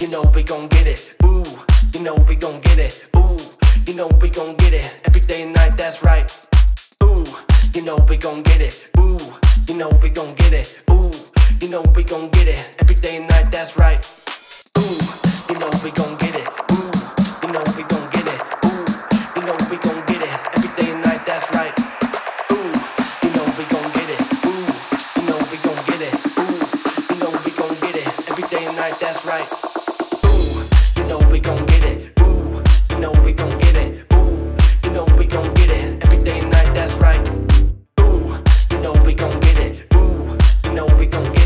you know we gon' get it. Ooh, you know we gon' get it. Ooh, you know we gon' get it. Every day and night, that's right. Ooh, you know we gon' get it. Ooh, you know we gon' get it. Ooh, you know we gon' get it. Every day and night, that's right. Ooh, you know we gon' get it. Ooh, you know we gon' get it. Ooh, you know we gon' get it. Every day and night, that's right. Ooh, you know we gon' get it. Ooh, you know we gon' get it. Ooh, you know we gon' get it. Every day and night, that's right. Know we gon' get it. Ooh, you know we gon' get it. Ooh, you know we gon' get it. Every day and night, that's right. Ooh, you know we gon' get it. Ooh, you know we gon' get it.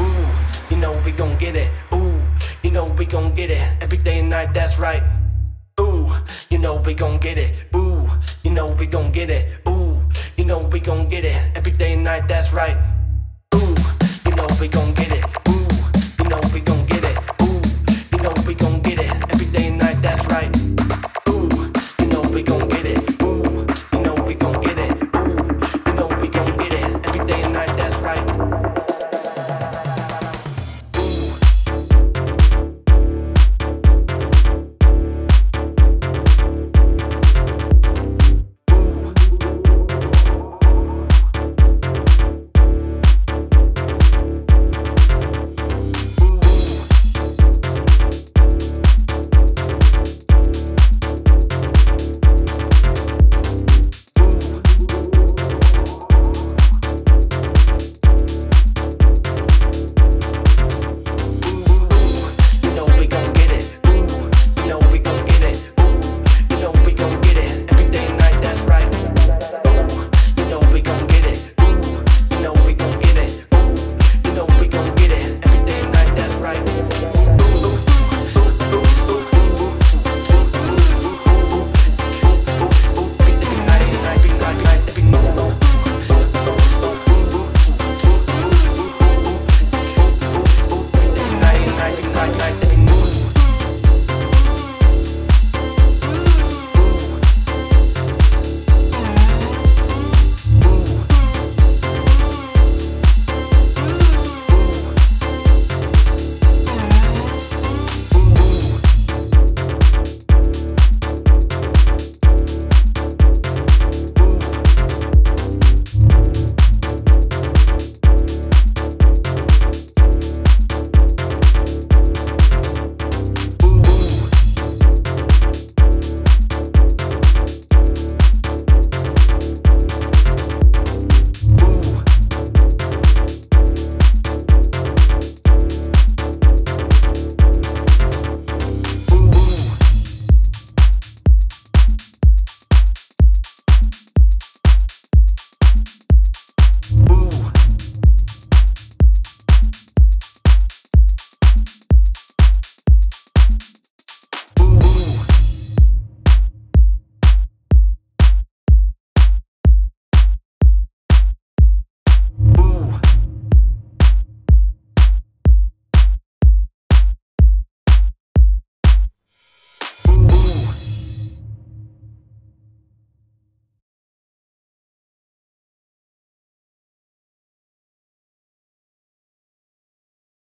Ooh, you know we gon' get it. Ooh, you know we gon' get it. Every day and night, that's right. Ooh, you know we gon' get it. Ooh, you know we gon' get it. Ooh, you know we gon' get it. Every day and night, that's right. Ooh, you know we gon' get it.